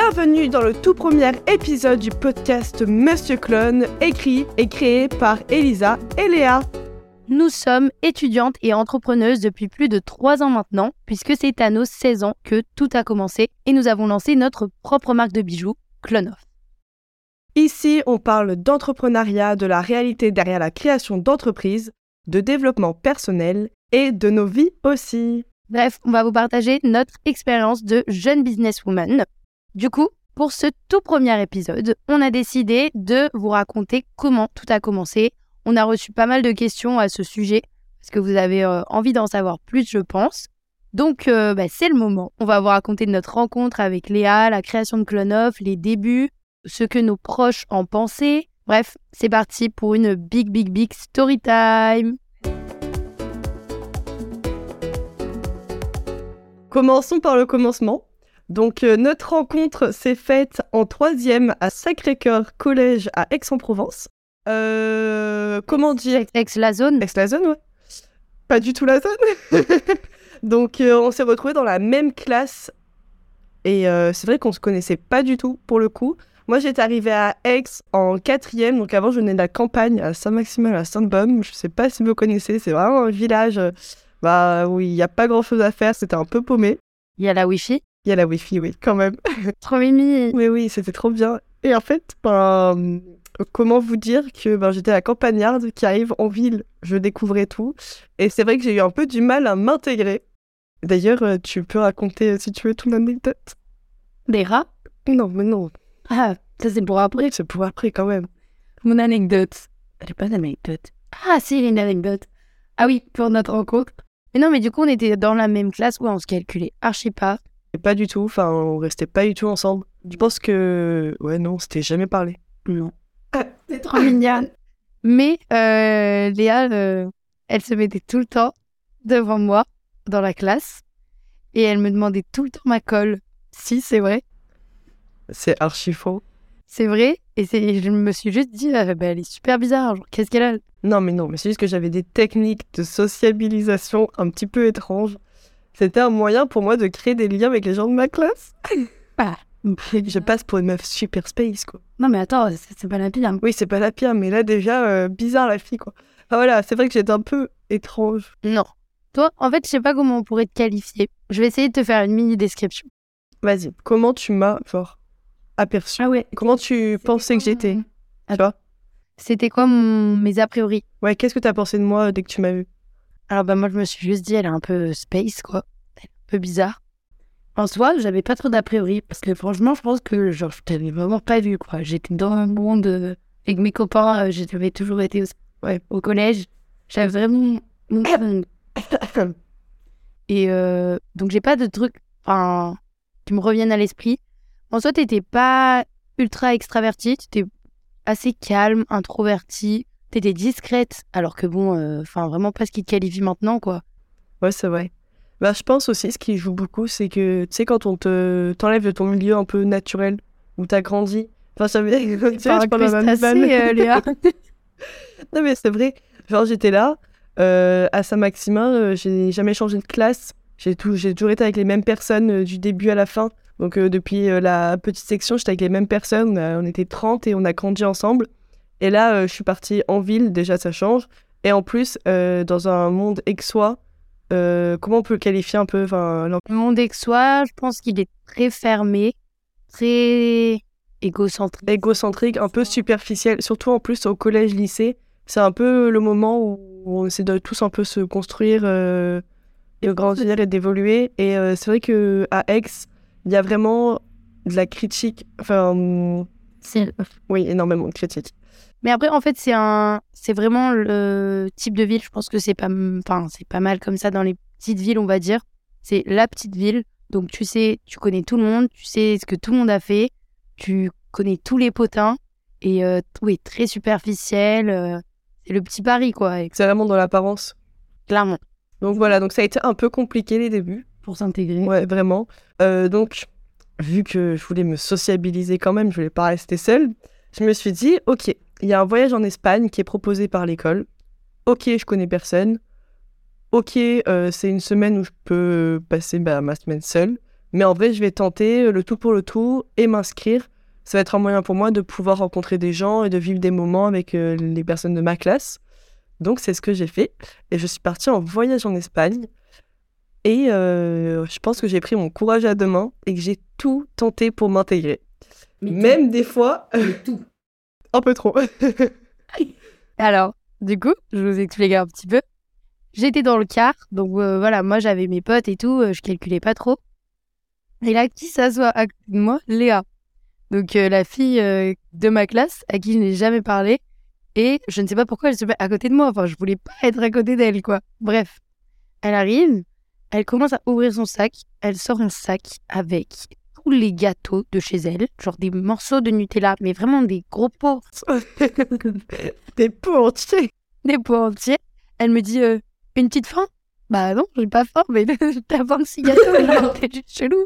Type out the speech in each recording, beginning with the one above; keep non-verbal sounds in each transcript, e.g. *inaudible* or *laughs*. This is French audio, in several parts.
Bienvenue dans le tout premier épisode du podcast Monsieur Clone, écrit et créé par Elisa et Léa. Nous sommes étudiantes et entrepreneuses depuis plus de 3 ans maintenant, puisque c'est à nos 16 ans que tout a commencé et nous avons lancé notre propre marque de bijoux, Clonoff. Ici, on parle d'entrepreneuriat, de la réalité derrière la création d'entreprises, de développement personnel et de nos vies aussi. Bref, on va vous partager notre expérience de jeune businesswoman. Du coup, pour ce tout premier épisode, on a décidé de vous raconter comment tout a commencé. On a reçu pas mal de questions à ce sujet, parce que vous avez euh, envie d'en savoir plus, je pense. Donc, euh, bah, c'est le moment. On va vous raconter notre rencontre avec Léa, la création de Clonoff, les débuts, ce que nos proches en pensaient. Bref, c'est parti pour une big, big, big story time. Commençons par le commencement. Donc, euh, notre rencontre s'est faite en troisième à Sacré-Cœur Collège à Aix-en-Provence. Euh, comment dire? Ex-la zone. Ex la zone, ouais. Pas du tout la zone. *laughs* Donc, euh, on s'est retrouvés dans la même classe. Et euh, c'est vrai qu'on se connaissait pas du tout, pour le coup. Moi, j'étais arrivée à Aix en quatrième. Donc, avant, je venais de la campagne à Saint-Maximin, à Sainte-Baume. Je sais pas si vous connaissez. C'est vraiment un village bah, où il n'y a pas grand-chose à faire. C'était un peu paumé. Il y a la Wi-Fi. Il y a la Wi-Fi, oui, quand même. *laughs* Trop mimi. Oui, oui, c'était trop bien. Et en fait, ben, comment vous dire que ben, j'étais la campagnarde qui arrive en ville, je découvrais tout. Et c'est vrai que j'ai eu un peu du mal à m'intégrer. D'ailleurs, euh, tu peux raconter, si tu veux, ton anecdote? Des rats? Non, mais non, Ah, ça c'est pour après. c'est pour après quand même. Mon anecdote. J'ai pas d'anecdote. Ah, si, j'ai une anecdote. Ah oui, pour notre rencontre. Mais non, mais du coup, on était dans la même classe où on se calculait archi pas. Et pas du tout, enfin, on restait pas du tout ensemble. Je pense que, ouais, non, on s'était jamais parlé. Non. C'est trop mignonne. Mais euh, Léa, euh, elle se mettait tout le temps devant moi dans la classe et elle me demandait tout le temps ma colle. Si, c'est vrai. C'est archi faux. C'est vrai. Et je me suis juste dit, bah, elle est super bizarre. Qu'est-ce qu'elle a? Non, mais non, mais c'est juste que j'avais des techniques de sociabilisation un petit peu étranges. C'était un moyen pour moi de créer des liens avec les gens de ma classe. *laughs* Je passe pour une meuf super space, quoi. Non, mais attends, c'est pas la pire. Oui, c'est pas la pire, mais là déjà, euh, bizarre la fille, quoi. Enfin voilà, c'est vrai que j'étais un peu étrange. Non. Toi, en fait, je sais pas comment on pourrait te qualifier. Je vais essayer de te faire une mini description. Vas-y, comment tu m'as, genre, aperçu ouais. Comment tu pensais que j'étais? Tu vois? C'était quoi mon... mes a priori? Ouais, qu'est-ce que t'as pensé de moi euh, dès que tu m'as vu? Alors, bah, moi, je me suis juste dit, elle est un peu space, quoi. Elle est un peu bizarre. En soi, j'avais pas trop d'a priori, parce que franchement, je pense que genre, je t'avais vraiment pas vu, quoi. J'étais dans un monde euh, avec mes copains, euh, j'avais toujours été au, ouais, au collège. J'avais vraiment. *coughs* Et euh, donc, j'ai pas de trucs enfin, qui me reviennent à l'esprit. En soi, t'étais pas ultra extravertie, t'étais assez calme, introvertie, t'étais discrète, alors que bon, euh, enfin, vraiment pas ce qui te qualifie maintenant, quoi. Ouais, c'est vrai. Bah, je pense aussi, ce qui joue beaucoup, c'est que, tu sais, quand on te t'enlève de ton milieu un peu naturel, où t'as grandi. Enfin, ça veut dire que, tu sais, je parle ma incrustation, vanne. euh, Léa. *laughs* Non, mais c'est vrai. Genre, j'étais là, euh, à Saint-Maximin, euh, j'ai jamais changé de classe. J'ai toujours été avec les mêmes personnes euh, du début à la fin. Donc, euh, depuis euh, la petite section, j'étais avec les mêmes personnes. On, a- on était 30 et on a grandi ensemble. Et là, euh, je suis partie en ville, déjà, ça change. Et en plus, euh, dans un monde aixois, euh, comment on peut le qualifier un peu Le monde aixois, je pense qu'il est très fermé, très égocentrique. égocentrique, un peu superficiel, surtout en plus au collège, lycée. C'est un peu le moment où on essaie de tous un peu se construire, euh, et grandir et d'évoluer. Et c'est vrai que à Aix, il y a vraiment de la critique, enfin, oui, énormément de critiques. Mais après, en fait, c'est un, c'est vraiment le type de ville. Je pense que c'est pas, enfin, c'est pas mal comme ça dans les petites villes, on va dire. C'est la petite ville. Donc, tu sais, tu connais tout le monde, tu sais ce que tout le monde a fait, tu connais tous les potins et euh, tout est très superficiel. euh, c'est le petit Paris, quoi, et C'est vraiment dans l'apparence. clairement, Donc voilà, donc ça a été un peu compliqué les débuts. pour s'intégrer. Ouais, vraiment. Euh, donc, vu que je voulais me sociabiliser quand même, je voulais pas rester seule, je me suis dit, ok, il y a un voyage en Espagne qui est proposé par l'école. Ok, je connais personne. Ok, euh, c'est une semaine où je peux passer bah, ma semaine seule. Mais en vrai, je vais tenter le tout pour le tout et m'inscrire. Ça va être un moyen pour moi de pouvoir rencontrer des gens et de vivre des moments avec euh, les personnes de ma classe. Donc, c'est ce que j'ai fait. Et je suis partie en voyage en Espagne. Et euh, je pense que j'ai pris mon courage à deux mains et que j'ai tout tenté pour m'intégrer. Même des fois, tout. Un peu trop. *laughs* Alors, du coup, je vous explique un petit peu. J'étais dans le car, donc euh, voilà, moi j'avais mes potes et tout, euh, je calculais pas trop. Et là, qui s'assoit à côté de moi? Léa. Donc euh, la fille de ma classe à qui je n'ai jamais parlé. Et je ne sais pas pourquoi elle se met à côté de moi. Enfin, je voulais pas être à côté d'elle, quoi. Bref, elle arrive, elle commence à ouvrir son sac, elle sort un sac avec tous les gâteaux de chez elle, genre des morceaux de Nutella, mais vraiment des gros pots *laughs* Des pots entiers. des pots entiers. Elle me dit euh, une petite faim Bah non, j'ai pas faim, mais *laughs* t'as 26 gâteaux, *laughs* t'es juste chelou.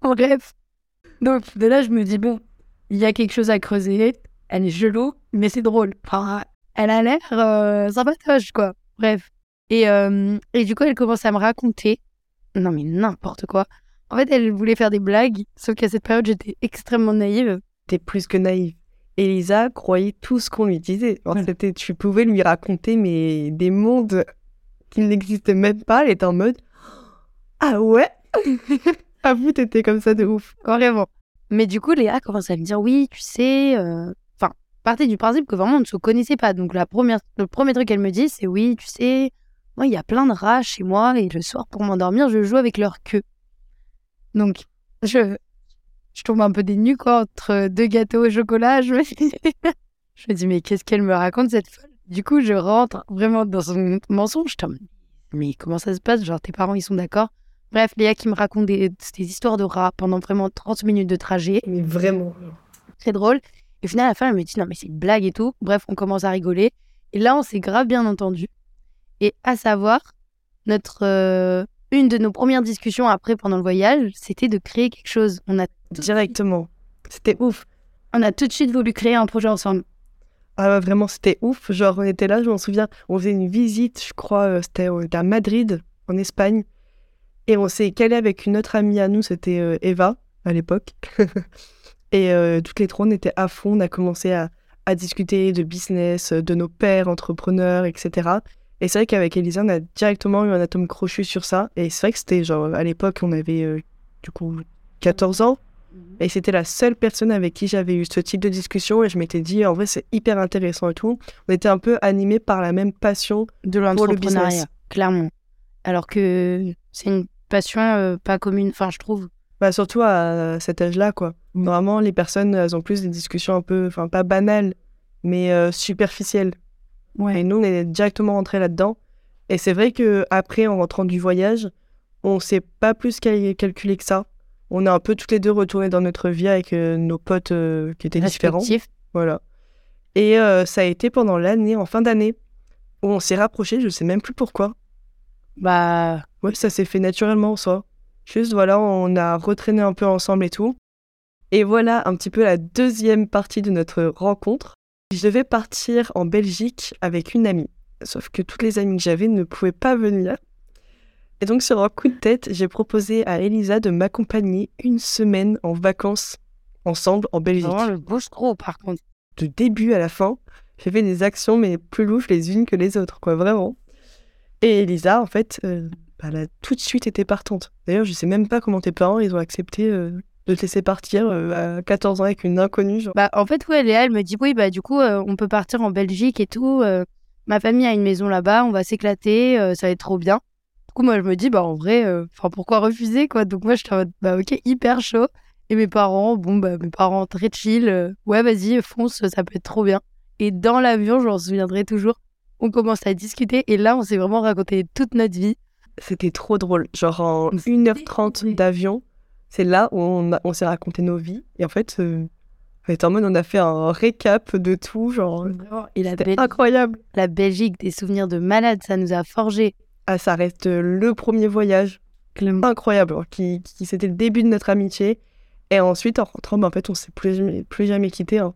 Bref. Donc de là, je me dis bon, il y a quelque chose à creuser. Elle est chelou, mais c'est drôle. Enfin, elle a l'air euh, sympatoche, quoi. Bref. Et, euh, et du coup, elle commence à me raconter. Non, mais n'importe quoi. En fait, elle voulait faire des blagues, sauf qu'à cette période, j'étais extrêmement naïve. T'es plus que naïve. Elisa croyait tout ce qu'on lui disait. Alors, Ouais. tu pouvais lui raconter mais des mondes qui n'existaient même pas. Elle était en mode Ah ouais? *laughs* Ah vous, t'étais comme ça de ouf. Vraiment. Mais du coup, Léa commence à me dire oui, tu sais. euh, Enfin, partez du principe que vraiment on ne se connaissait pas. Donc, la première... le premier truc qu'elle me dit, c'est oui, tu sais, moi, il y a plein de rats chez moi et le soir, pour m'endormir, je joue avec leur queue. Donc, je, je tombe un peu dénue, quoi, entre deux gâteaux au chocolat. Je me, *laughs* je me dis, mais qu'est-ce qu'elle me raconte, cette folle? Du coup, je rentre vraiment dans son mensonge. Mode, mais comment ça se passe? Genre, tes parents, ils sont d'accord? Bref, Léa qui me raconte des, des histoires de rats pendant vraiment 30 minutes de trajet. Mais vraiment. Très drôle. Et au final, à la fin, elle me dit non, mais c'est une blague et tout. Bref, on commence à rigoler. Et là, on s'est grave bien entendu. Et à savoir, notre, euh, une de nos premières discussions après pendant le voyage, c'était de créer quelque chose. On a, Directement. C'était ouf. on a tout de suite voulu créer un projet ensemble. Ah ouais, vraiment, c'était ouf. Genre, on était là, je m'en souviens, on faisait une visite, je crois, euh, c'était on était à Madrid, en Espagne. Et on s'est calé avec une autre amie à nous, c'était euh, Eva, à l'époque. *laughs* et euh, toutes les trois, on était à fond, on a commencé à, à discuter de business, de nos pères, entrepreneurs, etc. Et c'est vrai qu'avec Elisa, on a directement eu un atome crochu sur ça. Et c'est vrai que c'était genre, à l'époque, on avait euh, du coup 14 ans. Et c'était la seule personne avec qui j'avais eu ce type de discussion. Et je m'étais dit, en vrai, c'est hyper intéressant et tout. On était un peu animés par la même passion. De l'entrepreneuriat, clairement. Alors que c'est une passion euh, pas commune, enfin, je trouve. Bah, surtout à cet âge-là, quoi. Normalement, les personnes, elles ont plus des discussions un peu, enfin, pas banales, mais euh, superficielles. Et nous, on est directement rentrés là-dedans. Et c'est vrai que après, en rentrant du voyage, on s'est pas plus cal- calculé que ça. On a un peu toutes les deux retourné dans notre vie avec euh, nos potes euh, qui étaient différents. Voilà. Et euh, ça a été pendant l'année, en fin d'année, où on s'est rapprochés, je sais même plus pourquoi. Bah, Ouais, ça s'est fait naturellement en soi. Juste, voilà, on a retraîné un peu ensemble et tout. Et voilà un petit peu la deuxième partie de notre rencontre. Je devais partir en Belgique avec une amie. Sauf que toutes les amies que j'avais ne pouvaient pas venir. Et donc, sur un coup de tête, j'ai proposé à Elisa de m'accompagner une semaine en vacances ensemble en Belgique. vraiment le gros, par contre. De début à la fin, j'ai fait des actions, mais plus louches les unes que les autres, quoi, vraiment. Et Elisa, en fait, euh, bah, elle a tout de suite été partante. D'ailleurs, je sais même pas comment tes parents, ils ont accepté euh, de te laisser partir euh, à 14 ans avec une inconnue. Genre. Bah, en fait, ouais, Léa, elle me dit oui, bah, du coup, euh, on peut partir en Belgique et tout. euh, ma famille a une maison là-bas, on va s'éclater, ça va être trop bien. Du coup, moi, je me dis, bah, en vrai, enfin, pourquoi refuser, quoi? Donc, moi, je suis en mode, bah, ok, hyper chaud. Et mes parents, bon, bah, mes parents très chill, euh, ouais, vas-y, fonce, ça peut être trop bien. Et dans l'avion, je m'en souviendrai toujours, on commence à discuter et là, on s'est vraiment raconté toute notre vie. C'était trop drôle. Genre en C'était 1h30 d'avion, c'est là où on, s'est raconté nos vies. Et en fait, euh, on était en mode, on a fait un récap de tout. Genre, Et la, c'était Bel- incroyable. la Belgique, des souvenirs de malade, ça nous a forgé. Ah, ça reste le premier voyage incroyable, qui, qui c'était le début de notre amitié. Et ensuite, en rentrant, bah, en fait, on s'est plus jamais, plus jamais quitté. hein.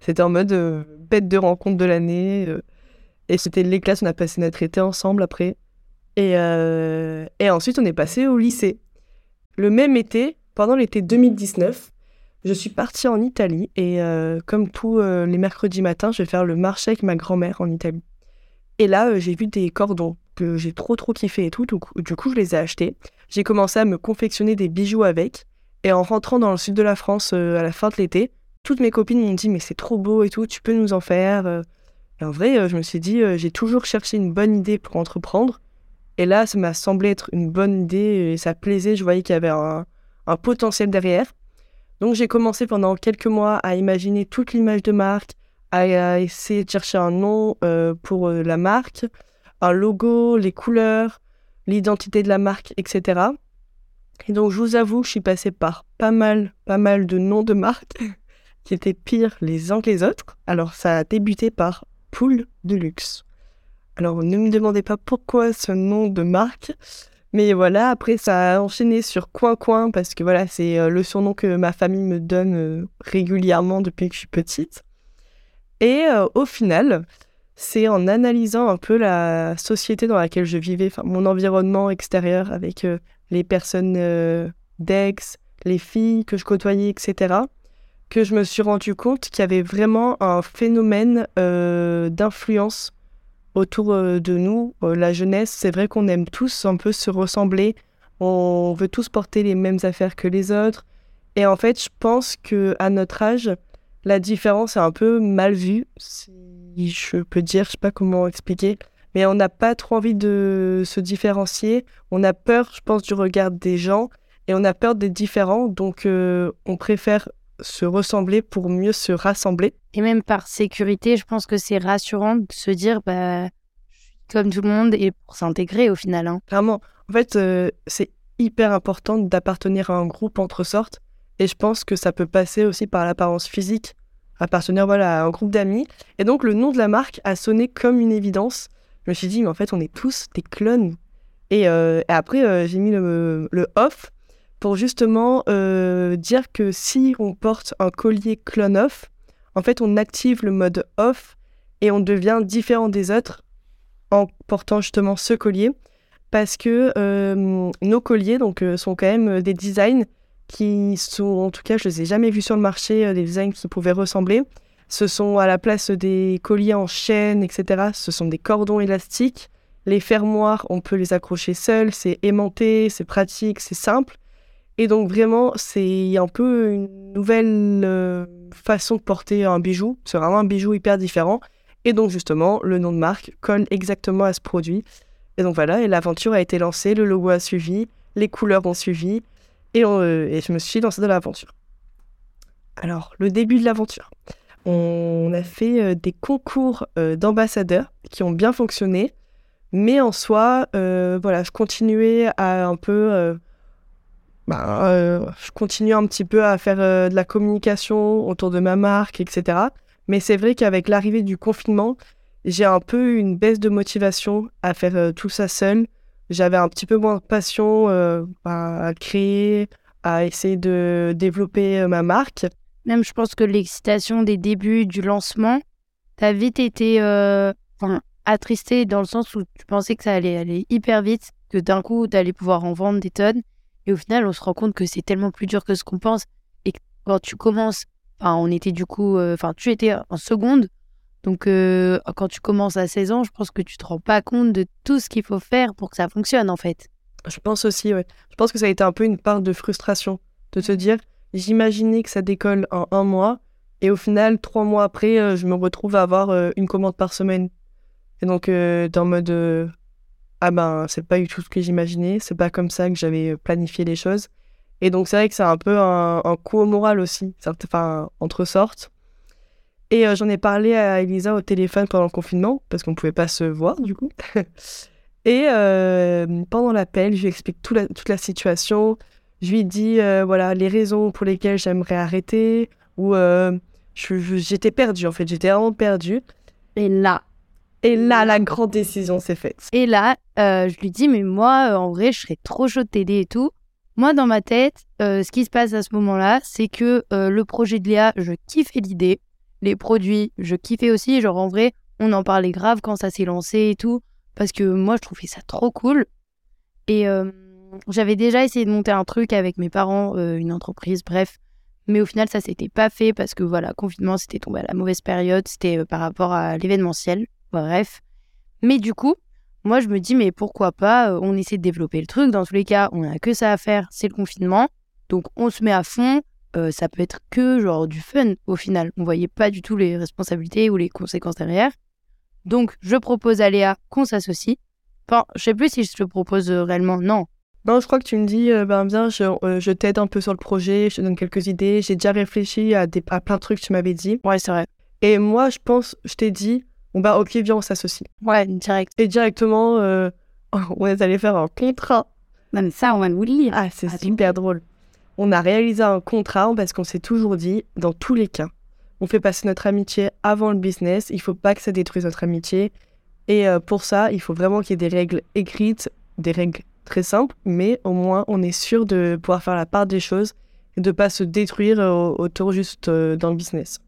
C'était en mode euh, bête de rencontre de l'année. euh, et c'était les classes, on a passé notre été ensemble après. Et, euh, et ensuite, on est passé au lycée. Le même été, pendant l'été 2019, je suis partie en Italie. Et euh, comme tous euh, les mercredis matins, je vais faire le marché avec ma grand-mère en Italie. Et là, euh, j'ai vu des cordons que j'ai trop trop kiffé et tout. Du coup, je les ai achetés. J'ai commencé à me confectionner des bijoux avec. Et en rentrant dans le sud de la France à la fin de l'été, toutes mes copines m'ont dit mais c'est trop beau et tout, tu peux nous en faire. Et en vrai, je me suis dit j'ai toujours cherché une bonne idée pour entreprendre. Et là, ça m'a semblé être une bonne idée et ça plaisait. Je voyais qu'il y avait un, potentiel derrière. Donc j'ai commencé pendant quelques mois à imaginer toute l'image de marque, à, à essayer de chercher un nom euh, pour euh, la marque, un logo, les couleurs, l'identité de la marque, etc. Et donc, je vous avoue, je suis passée par pas mal, pas mal de noms de marques *laughs* qui étaient pires les uns que les autres. Alors, ça a débuté par Pool de luxe. Alors, ne me demandez pas pourquoi ce nom de marque, mais voilà, après, ça a enchaîné sur Coin Coin, parce que voilà, c'est euh, le surnom que ma famille me donne euh, régulièrement depuis que je suis petite. Et euh, au final, c'est en analysant un peu la société dans laquelle je vivais, mon environnement extérieur avec les personnes d'ex, les filles que je côtoyais, etc., que je me suis rendu compte qu'il y avait vraiment un phénomène d'influence autour euh, de nous, euh, la jeunesse. C'est vrai qu'on aime tous un peu se ressembler, on veut tous porter les mêmes affaires que les autres. Et en fait, je pense que à notre âge, la différence est un peu mal vue, si je peux dire, je sais pas comment expliquer, mais on n'a pas trop envie de se différencier. On a peur, je pense, du regard des gens et on a peur d'être différents, donc euh, on préfère se ressembler pour mieux se rassembler. Et même par sécurité, je pense que c'est rassurant de se dire, bah, je suis comme tout le monde et pour s'intégrer au final. hein. Clairement, en fait, euh, c'est hyper important d'appartenir à un groupe entre sortes. Et je pense que ça peut passer aussi par l'apparence physique, appartenir voilà, à un groupe d'amis. Et donc, le nom de la marque a sonné comme une évidence. Je me suis dit, mais en fait, on est tous des clones. Et, euh, et après, euh, j'ai mis le, le off pour justement euh, dire que si on porte un collier clone off, en fait, on active le mode off et on devient différent des autres en portant justement ce collier parce que euh, nos colliers donc, euh, sont quand même des designs qui sont, en tout cas, je les ai jamais vus sur le marché, des designs qui pouvaient ressembler. Ce sont à la place des colliers en chaîne, etc. Ce sont des cordons élastiques. Les fermoirs, on peut les accrocher seuls, c'est aimanté, c'est pratique, c'est simple. Et donc vraiment, c'est un peu une nouvelle euh, façon de porter un bijou. C'est vraiment un bijou hyper différent. Et donc justement, le nom de marque colle exactement à ce produit. Et donc voilà, et l'aventure a été lancée, le logo a suivi, les couleurs ont suivi, et, euh, je me suis lancée dans l'aventure. Alors, le début de l'aventure. On a fait euh, des concours d'ambassadeurs qui ont bien fonctionné, mais en soi, voilà, je continuais à un peu... bah, euh, je continue un petit peu à faire euh, de la communication autour de ma marque, etc. Mais c'est vrai qu'avec l'arrivée du confinement, j'ai un peu une baisse de motivation à faire euh, tout ça seul. J'avais un petit peu moins de passion euh, à créer, à essayer de développer ma marque. Même, je pense que l'excitation des débuts, du lancement, t'as vite été euh, enfin, attristé dans le sens où tu pensais que ça allait aller hyper vite, que d'un coup, t'allais pouvoir en vendre des tonnes. Et au final, on se rend compte que c'est tellement plus dur que ce qu'on pense. Et quand tu commences, enfin, on était du coup, euh, enfin, tu étais en seconde. Donc, euh, quand tu commences à 16 ans, je pense que tu te rends pas compte de tout ce qu'il faut faire pour que ça fonctionne, en fait. Je pense aussi, ouais. Je pense que ça a été un peu une part de frustration, de te dire, j'imaginais que ça décolle en un mois, et au final, trois mois après, euh, je me retrouve à avoir une commande par semaine. Et donc, dans mode, ah ben, c'est pas du tout ce que j'imaginais, c'est pas comme ça que j'avais euh, planifié les choses. Et donc, c'est vrai que c'est un peu un, coup au moral aussi, enfin, entre sortes. Et euh, j'en ai parlé à Elisa au téléphone pendant le confinement, parce qu'on pouvait pas se voir du coup. *laughs* Et euh, pendant l'appel, je lui explique toute la situation. Je lui dis voilà les raisons pour lesquelles j'aimerais arrêter, ou j'étais perdue en fait, j'étais vraiment perdue. Et là, Et là, la grande décision s'est faite. Et là, euh, je lui dis, mais moi, euh, en vrai, je serais trop chaud de t'aider et tout. Moi, dans ma tête, euh, ce qui se passe à ce moment-là, c'est que le projet de Léa, je kiffais l'idée. Les produits, je kiffais aussi. Genre, en vrai, on en parlait grave quand ça s'est lancé et tout. Parce que moi, je trouvais ça trop cool. Et j'avais déjà essayé de monter un truc avec mes parents, une entreprise, bref. Mais au final, ça s'était pas fait parce que voilà, confinement, c'était tombé à la mauvaise période. C'était par rapport à l'événementiel. Bref. Mais du coup, moi, je me dis, mais pourquoi pas, euh, on essaie de développer le truc. Dans tous les cas, on n'a que ça à faire, c'est le confinement. Donc, on se met à fond. Euh, ça peut être que genre du fun au final. On voyait pas du tout les responsabilités ou les conséquences derrière. Donc, je propose à Léa qu'on s'associe. Enfin, je sais plus si je te propose euh, réellement. Non. Non, je crois que tu me dis, euh, ben viens, je, euh, je t'aide un peu sur le projet, je te donne quelques idées. J'ai déjà réfléchi à, des, à plein de trucs que tu m'avais dit. Ouais, c'est vrai. Et moi, je pense, je t'ai dit, bon bah ok, viens, on s'associe. Ouais, direct. Et directement, euh, *laughs* on est allé faire un contrat. Non, mais ça, on va nous le lire. Ah, c'est super drôle. On a réalisé un contrat parce qu'on s'est toujours dit, dans tous les cas, on fait passer notre amitié avant le business. Il faut pas que ça détruise notre amitié. Et euh, pour ça, il faut vraiment qu'il y ait des règles écrites, des règles très simples, mais au moins on est sûr de pouvoir faire la part des choses et de pas se détruire euh, autour juste euh, dans le business.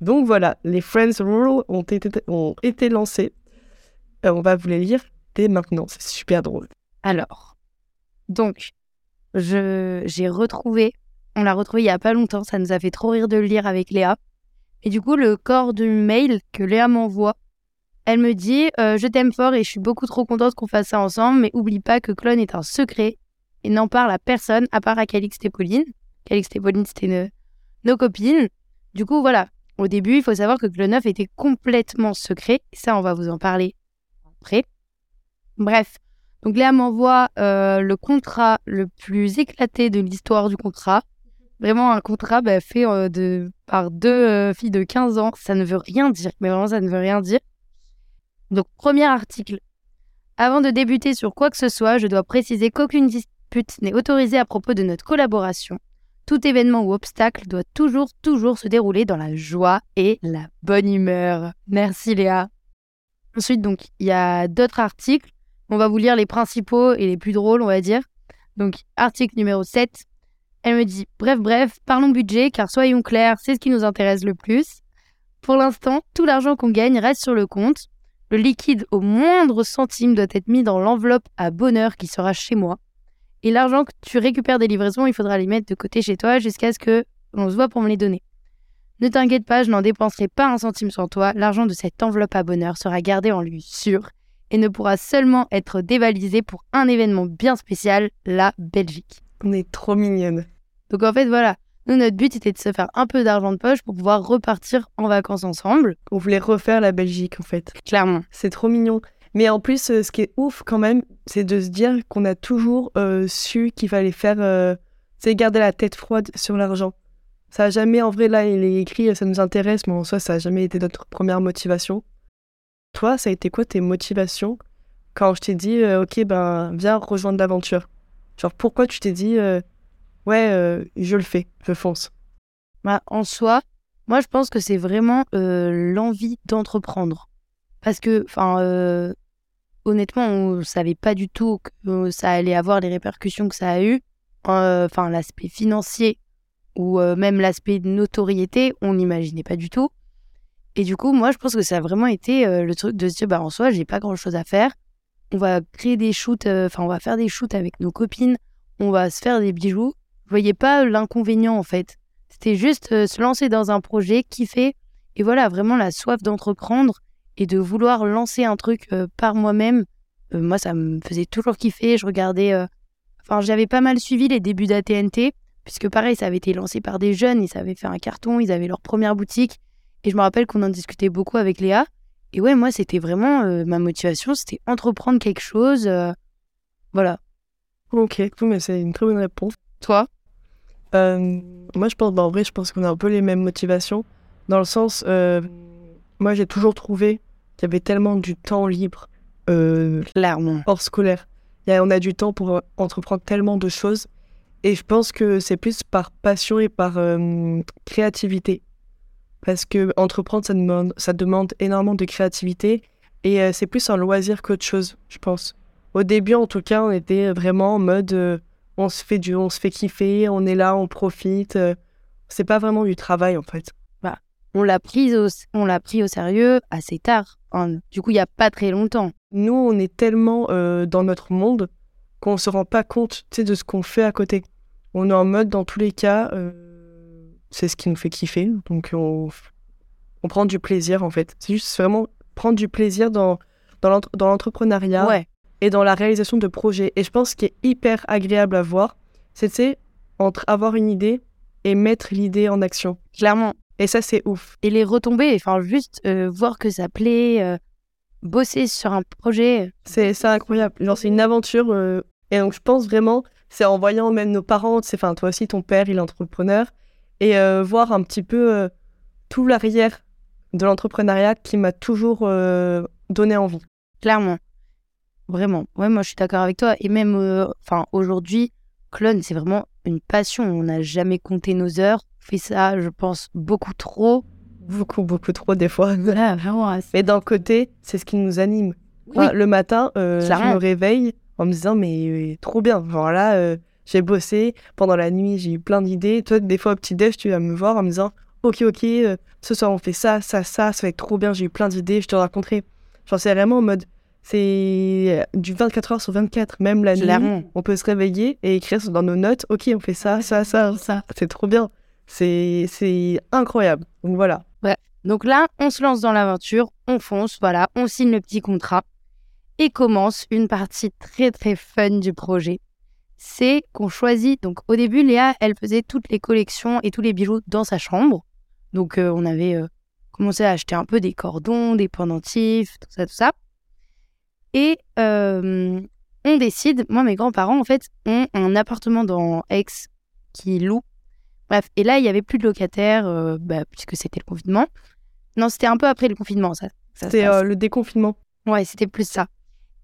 Donc voilà, les Friends Rules ont été, lancés. Euh, on va vous les lire dès maintenant. C'est super drôle. Alors, donc, j'ai retrouvé, on l'a retrouvé il y a pas longtemps, ça nous a fait trop rire de le lire avec Léa. Et du coup, le corps du mail que Léa m'envoie, elle me dit euh, Je t'aime fort et je suis beaucoup trop contente qu'on fasse ça ensemble, mais oublie pas que Clone est un secret et n'en parle à personne à part à Calixte et Pauline. Calixte et Pauline, c'était nos copines. Du coup, voilà. Au début, il faut savoir que Clone 9 était complètement secret. Et ça, on va vous en parler après. Bref, donc Léa m'envoie euh, le contrat le plus éclaté de l'histoire du contrat. Vraiment un contrat bah, fait euh, par deux euh, filles de 15 ans. Ça ne veut rien dire, mais vraiment ça ne veut rien dire. Donc premier article. Avant de débuter sur quoi que ce soit, je dois préciser qu'aucune dispute n'est autorisée à propos de notre collaboration. Tout événement ou obstacle doit toujours, toujours se dérouler dans la joie et la bonne humeur. Merci Léa. Ensuite, donc, il y a d'autres articles. On va vous lire les principaux et les plus drôles, on va dire. Donc, article numéro 7. Elle me dit Bref, bref, parlons budget, car soyons clairs, c'est ce qui nous intéresse le plus. Pour l'instant, tout l'argent qu'on gagne reste sur le compte. Le liquide au moindre centime doit être mis dans l'enveloppe à bonheur qui sera chez moi. Et l'argent que tu récupères des livraisons, il faudra les mettre de côté chez toi jusqu'à ce que l'on se voit pour me les donner. Ne t'inquiète pas, je n'en dépenserai pas un centime sans toi. L'argent de cette enveloppe à bonheur sera gardé en lui sûr et ne pourra seulement être dévalisé pour un événement bien spécial, la Belgique. On est trop mignonne. Donc en fait, voilà. Nous, notre but était de se faire un peu d'argent de poche pour pouvoir repartir en vacances ensemble. On voulait refaire la Belgique en fait. Clairement. C'est trop mignon. Mais en plus, euh, ce qui est ouf quand même, c'est de se dire qu'on a toujours euh, su qu'il fallait faire. euh, c'est garder la tête froide sur l'argent. Ça a jamais, en vrai, là, il est écrit, ça nous intéresse, mais en soi, ça a jamais été notre première motivation. Toi, ça a été quoi tes motivations quand je t'ai dit, euh, ok, ben, viens rejoindre l'aventure? Genre, pourquoi tu t'es dit, euh, ouais, euh, je le fais, je fonce? Bah, en soi, moi, je pense que c'est vraiment euh, l'envie d'entreprendre. Parce que, enfin, euh, honnêtement, on savait pas du tout que euh, ça allait avoir les répercussions que ça a eu. Euh, Enfin, l'aspect financier ou euh, même l'aspect de notoriété, on n'imaginait pas du tout. Et du coup, moi, je pense que ça a vraiment été le truc de se dire, bah, en soi, j'ai pas grand chose à faire. On va créer des shoots, enfin, on va faire des shoots avec nos copines, on va se faire des bijoux. Je voyais pas l'inconvénient, en fait. C'était juste se lancer dans un projet, kiffer, et voilà, vraiment la soif d'entreprendre et de vouloir lancer un truc euh, par moi-même. Euh, moi, ça me faisait toujours kiffer. Je regardais. euh, Enfin, j'avais pas mal suivi les débuts d'ATNT, puisque pareil, ça avait été lancé par des jeunes, ils avaient fait un carton, ils avaient leur première boutique. Et je me rappelle qu'on en discutait beaucoup avec Léa. Et ouais, moi, c'était vraiment ma motivation, c'était entreprendre quelque chose. Voilà. Ok, cool, mais c'est une très bonne réponse. Toi moi, je pense, bah, en vrai, je pense qu'on a un peu les mêmes motivations. Dans le sens, moi j'ai toujours trouvé qu'il y avait tellement du temps libre euh, Clairement. hors scolaire. Il y a- on a du temps pour euh, entreprendre tellement de choses. Et je pense que c'est plus par passion et par euh, créativité. Parce que entreprendre, ça demande, ça demande énormément de créativité. Et euh, c'est plus un loisir qu'autre chose, je pense. Au début, en tout cas, on était vraiment en mode euh, on se fait du, on se fait kiffer, on est là, on profite. c'est pas vraiment du travail, en fait. On l'a pris au, on l'a pris au sérieux assez tard. Hein, Du coup, il y a pas très longtemps. Nous, on est tellement euh, dans notre monde qu'on se rend pas compte de ce qu'on fait à côté. On est en mode, dans tous les cas, euh, c'est ce qui nous fait kiffer. Donc, on, on prend du plaisir, en fait. C'est juste vraiment prendre du plaisir dans, dans l'entre- dans l'entrepreneuriat Ouais. et dans la réalisation de projets. Et je pense ce qui est hyper agréable à voir, c'est, entre avoir une idée et mettre l'idée en action. Clairement. Et ça, c'est ouf. Et les retombées, enfin, juste euh, voir que ça plaît, euh, bosser sur un projet. C'est incroyable. Genre, c'est une aventure. euh, Et donc, je pense vraiment, c'est en voyant même nos parents, enfin, toi aussi, ton père, il est entrepreneur, et voir un petit peu tout l'arrière de l'entrepreneuriat qui m'a toujours donné envie. Clairement. Vraiment. Ouais, moi, je suis d'accord avec toi. Et même, enfin, aujourd'hui, Clone, c'est vraiment une passion. On n'a jamais compté nos heures. Fait ça, je pense, beaucoup trop. Beaucoup, beaucoup trop, des fois. *laughs* Voilà, vraiment. Mais d'un côté, c'est ce qui nous anime. Enfin, le matin, euh, je me réveille en me disant, mais euh, trop bien. Genre là, euh, j'ai bossé. Pendant la nuit, j'ai eu plein d'idées. Toi, des fois, au petit-déj, tu vas me voir en me disant, ok, ok, euh, ce soir, on fait ça, ça, ça, ça va être trop bien. J'ai eu plein d'idées, je te raconterai. Genre, c'est vraiment en mode, c'est du 24 heures sur 24. Même la nuit, on peut se réveiller et écrire dans nos notes, ok, on fait ça, ça, ça, ça. C'est trop bien. C'est incroyable. Donc voilà. Donc là, on se lance dans l'aventure, on fonce, voilà, on signe le petit contrat et commence une partie très très fun du projet. C'est qu'on choisit, donc au début, Léa, elle faisait toutes les collections et tous les bijoux dans sa chambre. Donc euh, on avait euh, commencé à acheter un peu des cordons, des pendentifs, tout ça, tout ça. Et euh, on décide, moi mes grands-parents en fait ont un appartement dans Aix qui loue. Bref, et là il y avait plus de locataires euh, bah, puisque c'était le confinement. Non, c'était un peu après le confinement, ça. passe. euh, le déconfinement. Ouais, c'était plus ça.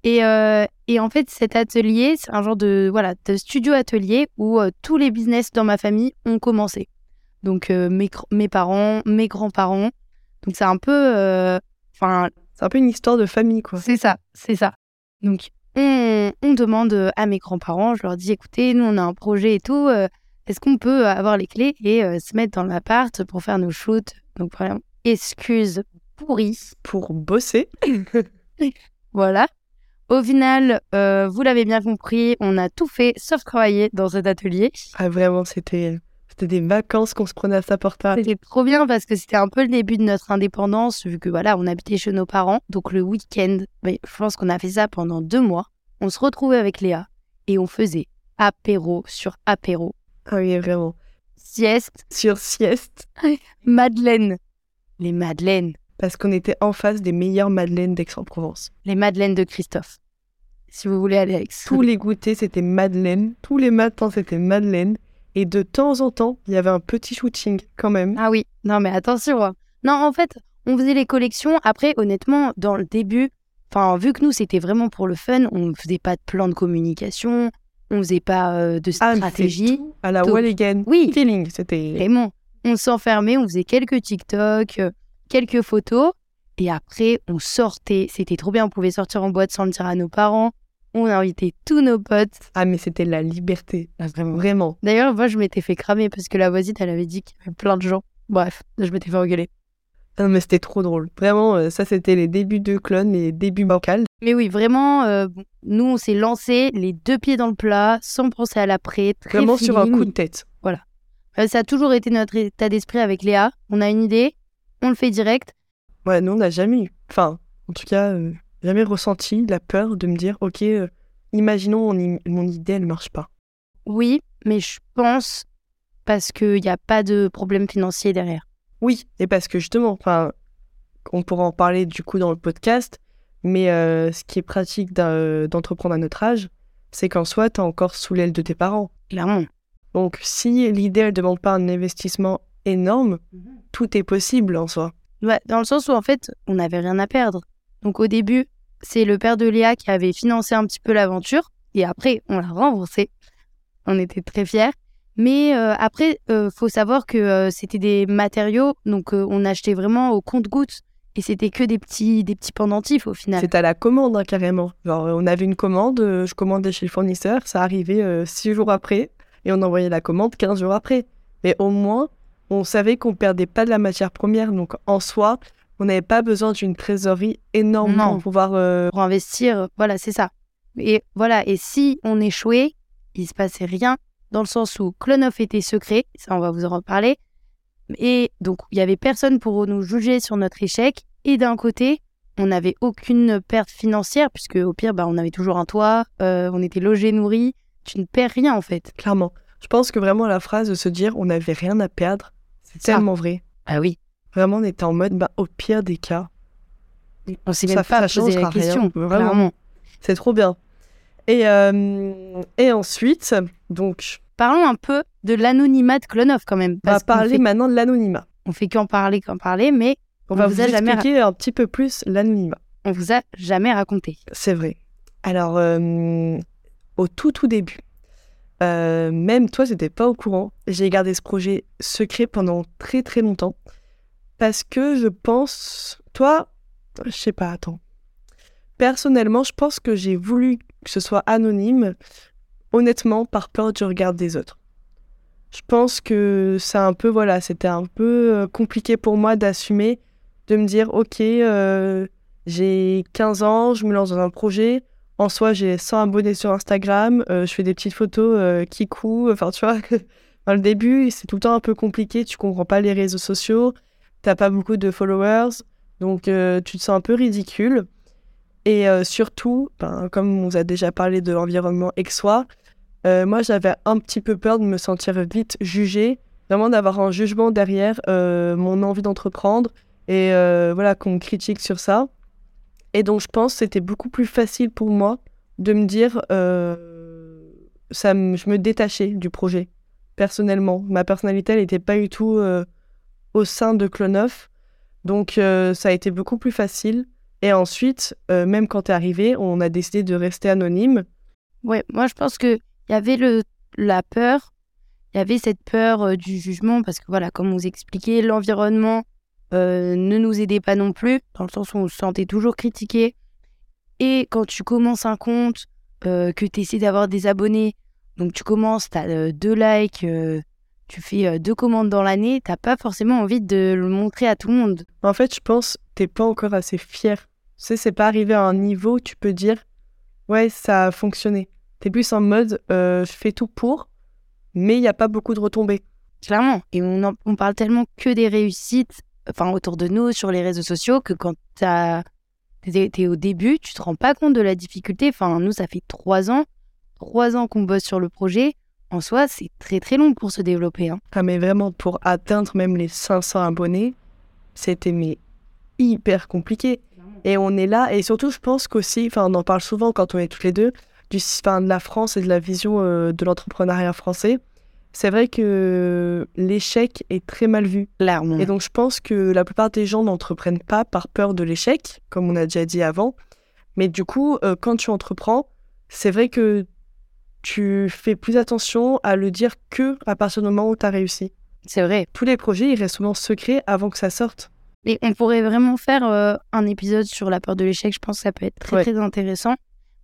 Et, euh, et en fait, cet atelier, c'est un genre de, voilà, de studio-atelier où euh, tous les business dans ma famille ont commencé. Donc, mes, mes parents, mes grands-parents. Donc, c'est un peu. Enfin, C'est un peu une histoire de famille, quoi. c'est ça, c'est ça. Donc, on, on demande à mes grands-parents, je leur dis écoutez, nous, on a un projet et tout. Est-ce qu'on peut avoir les clés et euh, se mettre dans l'appart pour faire nos shoots? Donc, vraiment, excuse pourrie. Pour bosser. *laughs* Voilà. Au final, euh, vous l'avez bien compris, on a tout fait sauf travailler dans cet atelier. Ah, vraiment, c'était c'était des vacances qu'on se prenait à sa portable. C'était trop bien parce que c'était un peu le début de notre indépendance, vu que voilà, on habitait chez nos parents. Donc le week-end, mais je pense qu'on a fait ça pendant deux mois. On se retrouvait avec Léa et on faisait apéro sur apéro, Ah oui, vraiment. sieste, Sur sieste, *laughs* madeleine. Les madeleines, parce qu'on était en face des meilleures madeleines d'Aix-en-Provence. les madeleines de Christophe. Si vous voulez aller avec Tous les goûters, c'était madeleine. Tous les matins, c'était madeleine. Et de temps en temps, il y avait un petit shooting, quand même. Ah oui, non mais attention. hein. Non, en fait, on faisait les collections. Après, honnêtement, dans le début, enfin, vu que nous, c'était vraiment pour le fun, on ne faisait pas de plan de communication, on faisait pas euh, de Ah, stratégie. tout à la wall again. Oui. Feeling, c'était... Vraiment, on s'enfermait, on faisait quelques TikTok, euh, quelques photos, et après, on sortait. C'était trop bien, on pouvait sortir en boîte sans le dire à nos parents. On invitait tous nos potes. Ah, mais c'était la liberté. Ah, vraiment. Vraiment. D'ailleurs, moi, je m'étais fait cramer parce que la voisine, elle avait dit qu'il y avait plein de gens. Bref, je m'étais fait engueuler. Ah, mais c'était trop drôle. Vraiment, euh, ça, c'était les débuts de clone, les débuts bancals. Mais oui, vraiment, euh, nous, on s'est lancé les deux pieds dans le plat, sans penser à l'après, Vraiment sur un feeling. coup de tête. Euh, ça a toujours été notre état d'esprit avec Léa. On a une idée, on le fait direct. Ouais, nous, on n'a jamais eu. Enfin, en tout cas, euh, jamais ressenti la peur de me dire, OK, imaginons mon, idée, elle marche pas. Oui, mais je pense parce qu'il n'y a pas de problème financier derrière. Oui, et parce que justement, enfin, on pourra en parler du coup dans le podcast, mais euh, ce qui est pratique d'un- d'entreprendre à notre âge, c'est qu'en soi, tu es encore sous l'aile de tes parents. Clairement. Donc, si l'idée, elle demande pas un investissement énorme, tout est possible en soi. Ouais, dans le sens où en fait, on n'avait rien à perdre. Donc au début, c'est le père de Léa qui avait financé un petit peu l'aventure et après, on l'a remboursé. On était très fiers. Mais euh, après, euh, faut savoir que euh, c'était des matériaux, donc euh, on achetait vraiment au compte-gouttes et c'était que des petits, des petits pendentifs au final. C'est à la commande, hein, carrément. Genre, euh, on avait une commande, euh, je commandais chez le fournisseur, ça arrivait euh, six jours après, et on envoyait la commande 15 jours après. Mais au moins, on savait qu'on perdait pas de la matière première, donc en soi, on n'avait pas besoin d'une trésorerie énorme Non. pour pouvoir... euh, Pour investir, voilà, c'est ça. Et voilà, et si on échouait, il se passait rien dans le sens où Clonoff était secret, ça on va vous en reparler. Et donc, il y avait personne pour nous juger sur notre échec. Et d'un côté, on n'avait aucune perte financière, puisque au pire, bah, on avait toujours un toit, euh, on était logé, nourri. Tu ne perds rien en fait. Clairement. Je pense que vraiment la phrase de se dire on n'avait rien à perdre, c'est tellement vrai. Ah oui. Vraiment, on était en mode, bah, au pire des cas, On s'est Ça- même pas posé la rien, question. vraiment. c'est trop bien. Et, euh, et ensuite, donc, Parlons un peu de l'anonymat de Clonoff quand même. on va parler fait- maintenant de l'anonymat. On fait qu'en parler, qu'en parler, mais On, On va vous vous, a jamais expliquer un petit peu plus l'anonymat. on vous a jamais raconté. C'est vrai. Alors, euh, au tout, tout début, euh, même toi, t'étais pas au courant. J'ai gardé ce projet secret pendant très, très longtemps. Parce que je pense. Toi, je sais pas, attends. Personnellement, je pense que j'ai voulu que ce soit anonyme, honnêtement, par peur du regard des autres. Je pense que c'est un peu, voilà, c'était un peu euh, compliqué pour moi d'assumer, de me dire, ok, euh, j'ai 15 ans, je me lance dans un projet. En soi, j'ai 100 abonnés sur Instagram, euh, je fais des petites photos qui coulent. Enfin, tu vois, *laughs* le début, c'est tout le temps un peu compliqué. Tu comprends pas les réseaux sociaux, t'as pas beaucoup de followers, donc tu te sens un peu ridicule. Et surtout, ben, comme on vous a déjà parlé de l'environnement aixois, euh, moi j'avais un petit peu peur de me sentir vite jugée, vraiment d'avoir un jugement derrière euh, mon envie d'entreprendre et euh, voilà qu'on me critique sur ça. Et donc je pense que c'était beaucoup plus facile pour moi de me dire, ça je me détachais du projet personnellement. Ma personnalité, elle n'était pas du tout au sein de Clonoff. Donc ça a été beaucoup plus facile. Et ensuite, même quand t'es arrivé, on a décidé de rester anonyme. Ouais, moi je pense que il y avait le la peur, il y avait cette peur euh, du jugement parce que voilà, comme vous expliquez, l'environnement euh, ne nous aidait pas non plus dans le sens où on se sentait toujours critiqué. Et quand tu commences un compte, euh, que tu essaies d'avoir des abonnés, donc tu commences, tu as deux likes, tu fais deux commandes dans l'année, t'as pas forcément envie de le montrer à tout le monde. En fait, je pense t'es pas encore assez fier. Tu sais, c'est pas arrivé à un niveau où tu peux dire, ouais, ça a fonctionné. T'es plus en mode, euh, je fais tout pour, mais il n'y a pas beaucoup de retombées. Clairement. Et on, en- on parle tellement que des réussites enfin, autour de nous, sur les réseaux sociaux, que quand t'es t'es au début, tu te rends pas compte de la difficulté. Enfin, nous, ça fait trois ans, trois ans qu'on bosse sur le projet. En soi, c'est très très long pour se développer. hein. Ah, mais vraiment, pour atteindre même les 500 abonnés, c'était mais hyper compliqué. Et on est là, et surtout, je pense qu'aussi, enfin, on en parle souvent quand on est toutes les deux, du, enfin, de la France et de la vision euh, de l'entrepreneuriat français. C'est vrai que l'échec est très mal vu. Clairement. Et donc, je pense que la plupart des gens n'entreprennent pas par peur de l'échec, comme on a déjà dit avant. Mais du coup, euh, quand tu entreprends, c'est vrai que tu fais plus attention à le dire que à partir du moment où tu as réussi. C'est vrai. Tous les projets, ils restent souvent secrets avant que ça sorte. Et on pourrait vraiment faire euh, un épisode sur la peur de l'échec. Je pense que ça peut être très Ouais. très intéressant.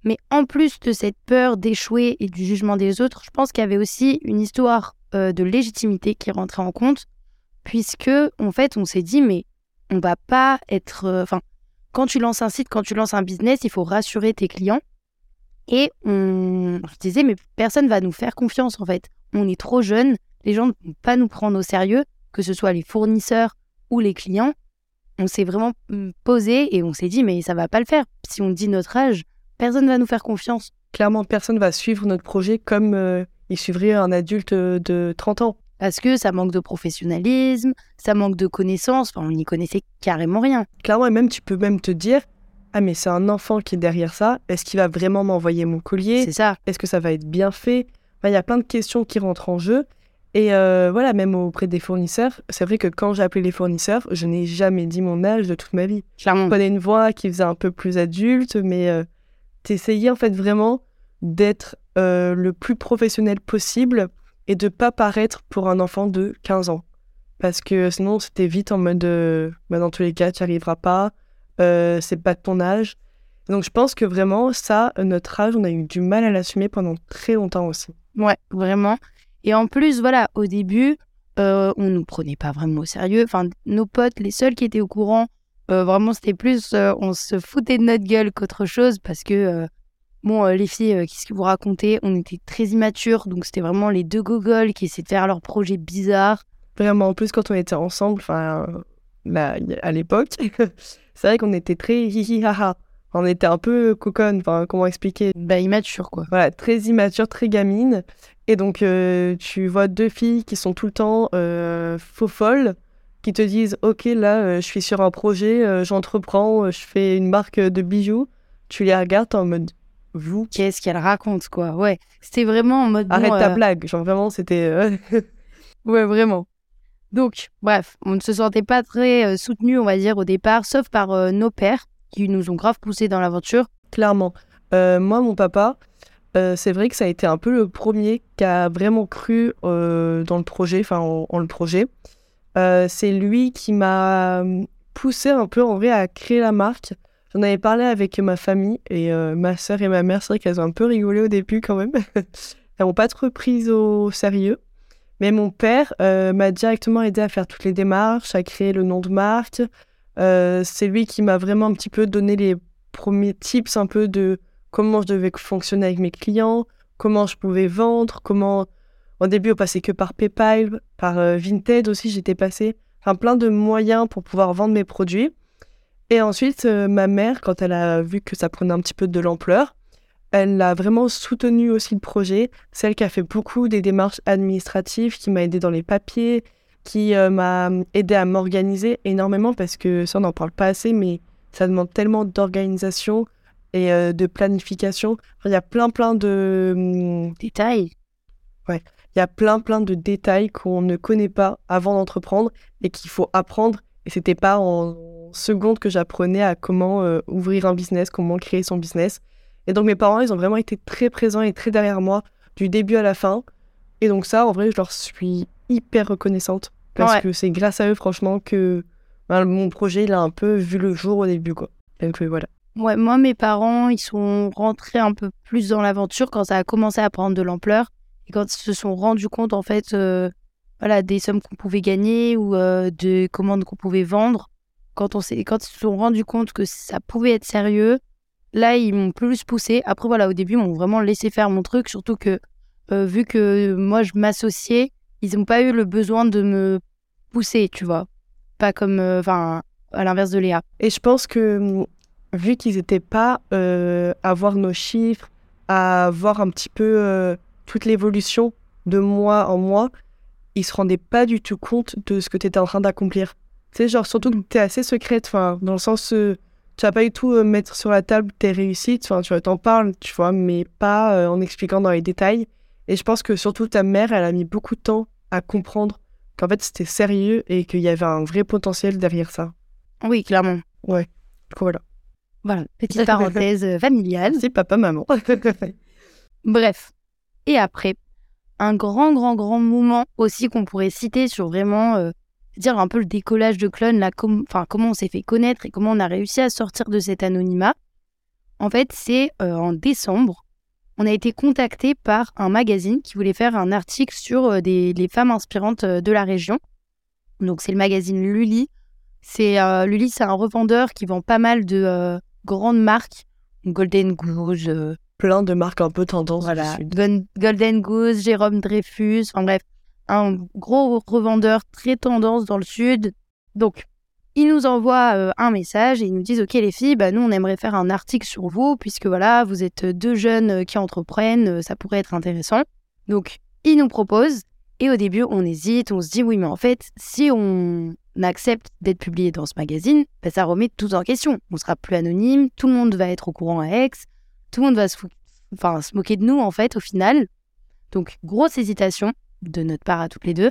Mais en plus de cette peur d'échouer et du jugement des autres, je pense qu'il y avait aussi une histoire euh, de légitimité qui rentrait en compte, puisque en fait, on s'est dit mais on va pas être, euh, enfin, quand tu lances un site, quand tu lances un business, il faut rassurer tes clients. Et on se disait mais personne va nous faire confiance en fait. On est trop jeunes, les gens ne vont pas nous prendre au sérieux, que ce soit les fournisseurs ou les clients on s'est vraiment mm, posé et on s'est dit mais ça va pas le faire. Si on dit notre âge, personne va nous faire confiance. Clairement, personne va suivre notre projet comme euh, il suivrait un adulte euh, de 30 ans. Parce que ça manque de professionnalisme, ça manque de connaissances, enfin on n'y connaissait carrément rien. Clairement, et même tu peux même te dire Ah, mais c'est un enfant qui est derrière ça. Est-ce qu'il va vraiment m'envoyer mon collier? C'est ça. Est-ce que ça va être bien fait? Il y a plein de questions qui rentrent en jeu. Et euh, voilà, même auprès des fournisseurs, c'est vrai que quand j'ai appelé les fournisseurs, je n'ai jamais dit mon âge de toute ma vie. Clairement. Je prenais une voix qui faisait un peu plus adulte, mais euh, t'essayais en fait vraiment d'être euh, le plus professionnel possible et de pas paraître pour un enfant de 15 ans. Parce que sinon, c'était vite en mode, euh, bah, dans tous les cas, tu arriveras pas, euh, c'est pas de ton âge. Donc je pense que vraiment, ça, notre âge, on a eu du mal à l'assumer pendant très longtemps aussi. Ouais, vraiment. Et en plus, voilà, au début, on nous prenait pas vraiment au sérieux. Enfin, nos potes, les seuls qui étaient au courant, euh, vraiment, c'était plus, euh, on se foutait de notre gueule qu'autre chose parce que, euh, bon, les filles, qu'est-ce que vous racontez? On était très immatures, donc c'était vraiment les deux gogoles qui essaient de faire leurs projets bizarres. Vraiment, en plus, quand on était ensemble, enfin, y- à l'époque, *laughs* c'est vrai qu'on était très hihi haha. On était un peu coconne, enfin, comment expliquer? Bah, immatures, quoi. Voilà, très immature, très gamine. Et donc, tu vois deux filles qui sont tout le temps faux folles, qui te disent Ok, là, euh, je suis sur un projet, euh, j'entreprends, euh, je fais une marque de bijoux. Tu les regardes en mode Vous, Qu'est-ce qu'elle raconte, quoi? Ouais, c'était vraiment en mode. bon, arrête ta blague. Genre, vraiment, c'était. *laughs* Ouais, vraiment. Donc, bref, on ne se sentait pas très soutenus, on va dire, au départ, sauf par nos pères, qui nous ont grave poussés dans l'aventure. Clairement. Moi, mon papa, euh, c'est vrai que ça a été un peu le premier qui a vraiment cru euh, dans le projet, enfin en, en le projet. Euh, c'est lui qui m'a euh, poussé un peu en vrai à créer la marque. J'en avais parlé avec ma famille et euh, ma sœur et ma mère, c'est vrai qu'elles ont un peu rigolé au début quand même. *laughs* Elles n'ont pas trop pris au sérieux. Mais mon père m'a directement aidé à faire toutes les démarches, à créer le nom de marque. C'est lui qui m'a vraiment un petit peu donné les premiers tips un peu de comment je devais fonctionner avec mes clients, comment je pouvais vendre, comment... Au début, on passait que par PayPal, par euh, Vinted aussi, j'étais passée. Enfin, plein de moyens pour pouvoir vendre mes produits. Et ensuite, euh, ma mère, quand elle a vu que ça prenait un petit peu de l'ampleur, elle a vraiment soutenu aussi le projet. C'est elle qui a fait beaucoup des démarches administratives, qui m'a aidé dans les papiers, qui euh, m'a aidé à m'organiser énormément parce que ça, on n'en parle pas assez, mais ça demande tellement d'organisation et euh, de planification. Enfin, Il y a plein, plein de. hum, Détail. Il y a plein, plein de détails qu'on ne connaît pas avant d'entreprendre et qu'il faut apprendre. Et c'était pas en seconde que j'apprenais à comment euh, ouvrir un business, comment créer son business. Et donc mes parents, ils ont vraiment été très présents et très derrière moi du début à la fin. Et donc ça, en vrai, je leur suis hyper reconnaissante parce Ouais. que c'est grâce à eux, franchement, que ben, mon projet, il a un peu vu le jour au début, quoi. Donc euh, voilà. Ouais, moi, mes parents, ils sont rentrés un peu plus dans l'aventure quand ça a commencé à prendre de l'ampleur et quand ils se sont rendus compte, en fait, euh, voilà, des sommes qu'on pouvait gagner ou euh, de commandes qu'on pouvait vendre. Quand, on quand ils se sont rendus compte que ça pouvait être sérieux, là, ils m'ont plus poussé. Après, voilà, au début, ils m'ont vraiment laissé faire mon truc, surtout que euh, vu que moi, je m'associais, ils n'ont pas eu le besoin de me pousser, tu vois. Pas comme, enfin, à l'inverse de Léa. Et je pense que vu qu'ils n'étaient pas à voir nos chiffres, à voir un petit peu toute l'évolution de mois en mois, ils se rendaient pas du tout compte de ce que tu étais en train d'accomplir. Tu sais, genre, surtout que tu es assez secrète, enfin, dans le sens, euh, tu vas pas du tout euh, mettre sur la table tes réussites, enfin, tu t'en parles, tu vois, mais pas euh, en expliquant dans les détails. Et je pense que surtout ta mère, elle a mis beaucoup de temps à comprendre qu'en fait, c'était sérieux et qu'il y avait un vrai potentiel derrière ça. Oui, clairement. Du coup, voilà. Voilà, petite parenthèse euh, familiale. Merci papa, maman. *laughs* Bref. Et après, un grand, grand, grand moment aussi qu'on pourrait citer sur vraiment euh, dire un peu le décollage de Clone, là, comment on s'est fait connaître et comment on a réussi à sortir de cet anonymat. En fait, c'est euh, en décembre, on a été contacté par un magazine qui voulait faire un article sur euh, des, les femmes inspirantes de la région. Donc, c'est le magazine Lully. C'est Lully, c'est un revendeur qui vend pas mal de grandes marques, Golden Goose, Plein de marques un peu tendance voilà, du Sud. Golden Goose, Jérôme Dreyfus, en bref, un gros revendeur très tendance dans le sud. Donc, ils nous envoient euh, un message et ils nous disent Ok, les filles, bah, nous, on aimerait faire un article sur vous, puisque voilà, vous êtes deux jeunes euh, qui entreprennent, euh, ça pourrait être intéressant. Donc, ils nous proposent. Et au début, on hésite, on se dit Oui, mais en fait, si on accepte d'être publié dans ce magazine, bah, ça remet tout en question. On sera plus anonyme, tout le monde va être au courant à Aix, tout le monde va se, enfin, se moquer de nous, en fait, au final. Donc, grosse hésitation. de notre part à toutes les deux.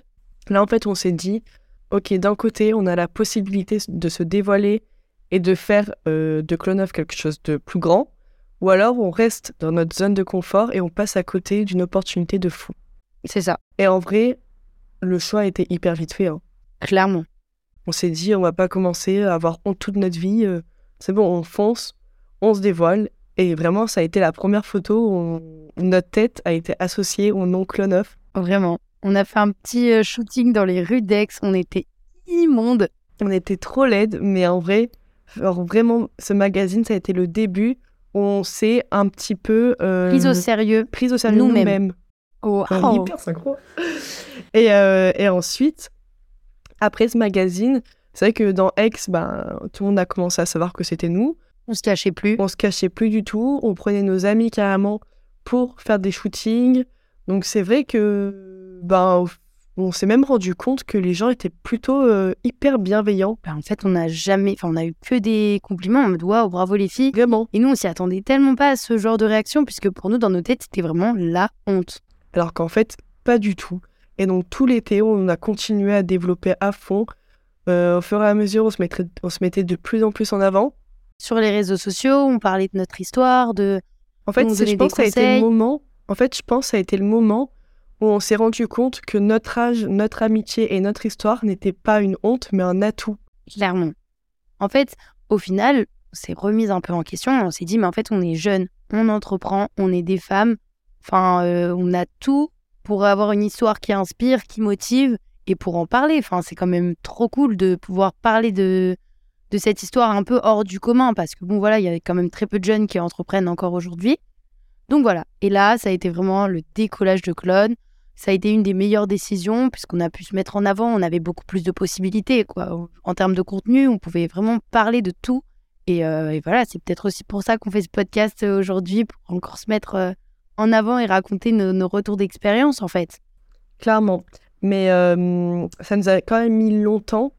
Là, en fait, on s'est dit, ok, d'un côté, on a la possibilité de se dévoiler et de faire euh, de Clone of quelque chose de plus grand, ou alors on reste dans notre zone de confort et on passe à côté d'une opportunité de fou. C'est ça, Et en vrai, le choix a été hyper vite fait. hein. clairement. On s'est dit, on va pas commencer à avoir honte toute notre vie. euh, c'est bon, on fonce, on se dévoile. Et vraiment, ça a été la première photo où notre tête a été associée au nom Clone of. Vraiment. On a fait un petit euh, shooting dans les rues d'Aix. On était immonde. On était trop laide, mais en vrai, genre vraiment, ce magazine, ça a été le début où on s'est un petit peu euh, Prise au sérieux. prise au sérieux nous-mêmes. nous-mêmes. Oh, Enfin, hyper synchro. Et, euh, et ensuite, après ce magazine, c'est vrai que dans X, ben, tout le monde a commencé à savoir que c'était nous. On se cachait plus. On se cachait plus du tout. On prenait nos amis carrément pour faire des shootings. Donc c'est vrai que ben, on s'est même rendu compte que les gens étaient plutôt euh, hyper bienveillants. Ben, en fait, on n'a jamais, enfin, on a eu que des compliments en mode waouh, bravo les filles. Vraiment. Et nous, on s'y attendait tellement pas à ce genre de réaction, puisque pour nous, dans nos têtes, c'était vraiment la honte. Alors qu'en fait, pas du tout. Et donc tout l'été, on a continué à développer à fond. Euh, au fur et à mesure, on se, mettait, on se mettait de plus en plus en avant. Sur les réseaux sociaux, on parlait de notre histoire, de. En fait, je pense que ça a été le moment. En fait, je pense que ça a été le moment où on s'est rendu compte que notre âge, notre amitié et notre histoire n'étaient pas une honte, mais un atout. Clairement. En fait, au final, on s'est remise un peu en question. On s'est dit, mais en fait, on est jeunes, on entreprend, on est des femmes. Enfin, euh, on a tout pour avoir une histoire qui inspire, qui motive et pour en parler. Enfin, c'est quand même trop cool de pouvoir parler de, de cette histoire un peu hors du commun parce que, bon, voilà, il y a quand même très peu de jeunes qui entreprennent encore aujourd'hui. Donc voilà. Et là, ça a été vraiment le décollage de Clone. Ça a été une des meilleures décisions puisqu'on a pu se mettre en avant, on avait beaucoup plus de possibilités. Quoi. En termes de contenu, on pouvait vraiment parler de tout. Et, euh, voilà, c'est peut-être aussi pour ça qu'on fait ce podcast euh, aujourd'hui, pour encore se mettre euh, en avant et raconter nos, retours d'expérience en fait. Clairement. Mais ça nous a quand même mis longtemps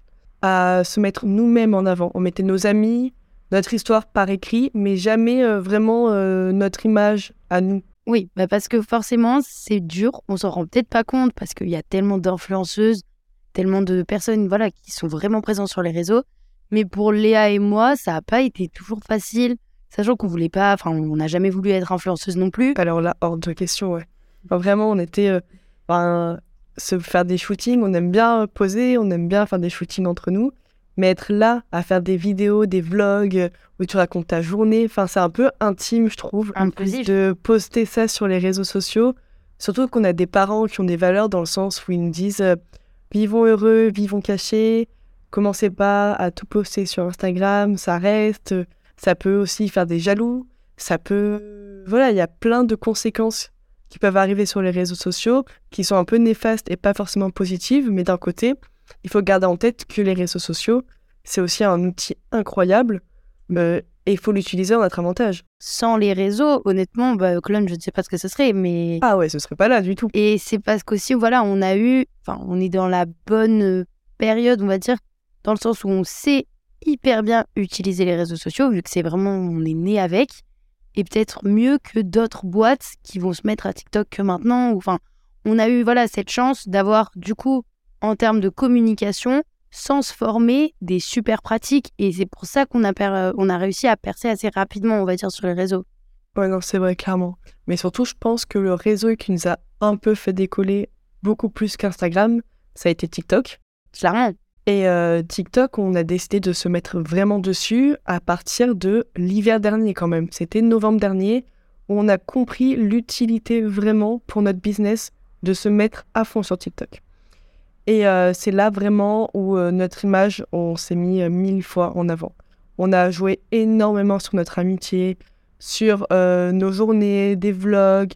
à se mettre nous-mêmes en avant. On mettait nos amis, notre histoire par écrit, mais jamais euh, vraiment euh, notre image à nous. Oui, bah parce que forcément, c'est dur, on s'en rend peut-être pas compte parce qu'il y a tellement d'influenceuses, tellement de personnes voilà, qui sont vraiment présentes sur les réseaux. Mais pour Léa et moi, ça n'a pas été toujours facile, sachant qu'on voulait pas, enfin, on n'a jamais voulu être influenceuse non plus. Alors là, hors de question, ouais. Enfin, vraiment, on était. euh, ben, se faire des shootings, on aime bien poser, on aime bien faire des shootings entre nous. Mais être là à faire des vidéos, des vlogs où tu racontes ta journée, enfin, c'est un peu intime, je trouve, Intrusif. de poster ça sur les réseaux sociaux. Surtout qu'on a des parents qui ont des valeurs dans le sens où ils nous disent euh, vivons heureux, vivons cachés, commencez pas à tout poster sur Instagram, ça reste. Ça peut aussi faire des jaloux. Ça peut. Voilà, il y a plein de conséquences qui peuvent arriver sur les réseaux sociaux qui sont un peu néfastes et pas forcément positives, mais d'un côté, il faut garder en tête que les réseaux sociaux, c'est aussi un outil incroyable euh, et il faut l'utiliser en notre avantage. Sans les réseaux, honnêtement, bah, Clone, je ne sais pas ce que ce serait, mais Ah ouais, ce serait pas là du tout. Et c'est parce qu'aussi, voilà, on a eu, enfin, on est dans la bonne période, on va dire, dans le sens où on sait hyper bien utiliser les réseaux sociaux, vu que c'est vraiment, on est né avec, et peut-être mieux que d'autres boîtes qui vont se mettre à TikTok que maintenant. Enfin, on a eu, voilà, cette chance d'avoir, du coup, en termes de communication, sans se former, des super pratiques, et c'est pour ça qu'on a, per- euh, on a réussi à percer assez rapidement, on va dire, sur les réseaux. Ouais, non, c'est vrai, clairement. Mais surtout, je pense que le réseau qui nous a un peu fait décoller beaucoup plus qu'Instagram, ça a été TikTok. Clairement. Et euh, TikTok, on a décidé de se mettre vraiment dessus à partir de l'hiver dernier quand même. C'était novembre dernier où on a compris l'utilité vraiment pour notre business de se mettre à fond sur TikTok. Et euh, c'est là vraiment où euh, notre image, on s'est mis mille fois en avant. On a joué énormément sur notre amitié, sur nos journées, des vlogs.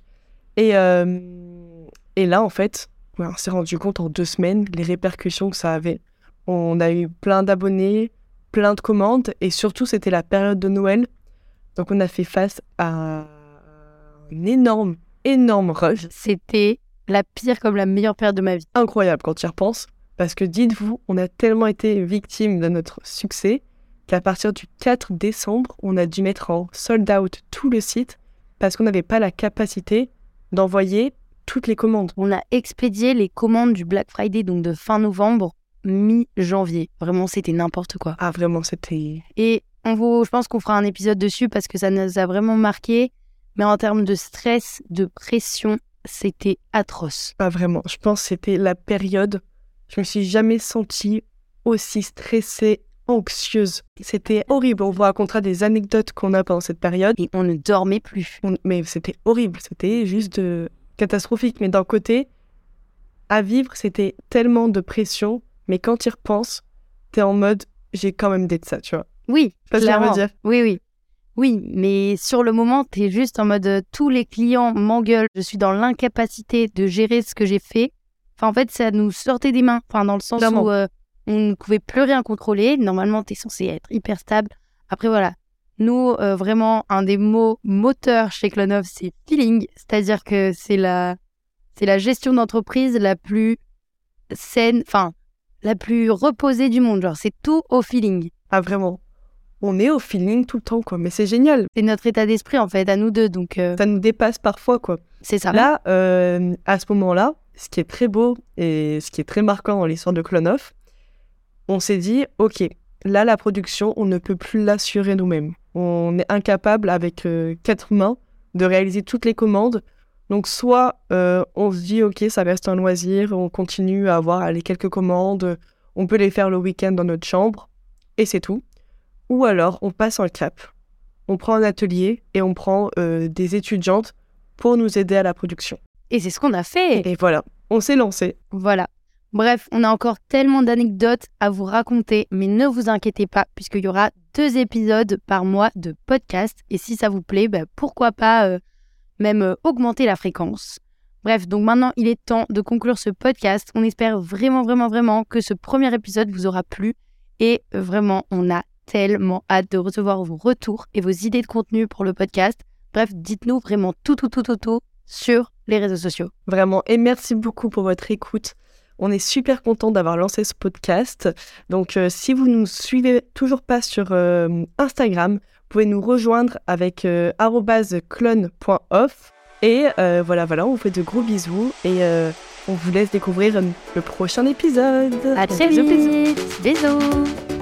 Et, là, en fait, ouais, on s'est rendu compte en deux semaines les répercussions que ça avait. On a eu plein d'abonnés, plein de commandes, et surtout, c'était la période de Noël. Donc, on a fait face à un énorme, énorme rush. C'était la pire comme la meilleure période de ma vie. Incroyable quand tu y repenses. Parce que dites-vous, on a tellement été victime de notre succès qu'à partir du 4 décembre, on a dû mettre en sold out tout le site parce qu'on n'avait pas la capacité d'envoyer toutes les commandes. On a expédié les commandes du Black Friday, donc de fin novembre, mi-janvier. Vraiment, c'était n'importe quoi. Ah, vraiment, c'était. Et on vous, je pense qu'on fera un épisode dessus parce que ça nous a vraiment marqué. Mais en termes de stress, de pression, c'était atroce. Pas vraiment. Je pense que c'était la période. Je me suis jamais sentie aussi stressée, anxieuse. C'était horrible. On vous racontera des anecdotes qu'on a pendant cette période. Et on ne dormait plus. On- Mais c'était horrible. C'était juste euh, catastrophique. Mais d'un côté, à vivre, c'était tellement de pression. Mais quand tu y repenses, t'es en mode, j'ai quand même d'être ça, tu vois. Oui, que clairement. dire. Oui, oui. Oui, mais sur le moment, t'es juste en mode euh, tous les clients m'engueulent, je suis dans l'incapacité de gérer ce que j'ai fait. Enfin, en fait, ça nous sortait des mains. Enfin, dans le sens Clairement. où euh, on ne pouvait plus rien contrôler. Normalement, t'es censé être hyper stable. Après, voilà. Nous, euh, vraiment, un des mots moteurs chez Clonov, c'est feeling. C'est-à-dire que c'est la, c'est la gestion d'entreprise la plus saine, enfin, la plus reposée du monde. Genre, c'est tout au feeling. Ah, vraiment. On est au feeling tout le temps, quoi. Mais c'est génial. C'est notre état d'esprit, en fait, à nous deux. Donc, euh, Ça nous dépasse parfois, quoi. c'est ça. Là, euh, à ce moment-là, ce qui est très beau et ce qui est très marquant dans l'histoire de Clonoff, on s'est dit, OK, là, la production, on ne peut plus l'assurer nous-mêmes. On est incapable, avec euh, quatre mains, de réaliser toutes les commandes. Donc, soit euh, on se dit, OK, ça reste un loisir, on continue à avoir les quelques commandes, on peut les faire le week-end dans notre chambre, et c'est tout. Ou alors, on passe un cap, on prend un atelier et on prend euh, des étudiantes pour nous aider à la production. Et c'est ce qu'on a fait. Et voilà, on s'est lancé. Voilà. Bref, on a encore tellement d'anecdotes à vous raconter, mais ne vous inquiétez pas, puisqu'il y aura deux épisodes par mois de podcast. Et si ça vous plaît, bah, pourquoi pas euh, même euh, augmenter la fréquence. Bref, donc maintenant, il est temps de conclure ce podcast. On espère vraiment, vraiment, vraiment que ce premier épisode vous aura plu. Et euh, vraiment, on a tellement hâte de recevoir vos retours et vos idées de contenu pour le podcast. Bref, dites-nous vraiment tout, tout, tout, tout, tout sur les réseaux sociaux. Vraiment. Et merci beaucoup pour votre écoute. On est super content d'avoir lancé ce podcast. Donc, euh, si vous nous suivez toujours pas sur Instagram, pouvez nous rejoindre avec euh, clone.off. Et euh, voilà, voilà, on vous fait de gros bisous et euh, on vous laisse découvrir le prochain épisode. À très Bisous, bisous. vite. Bisous.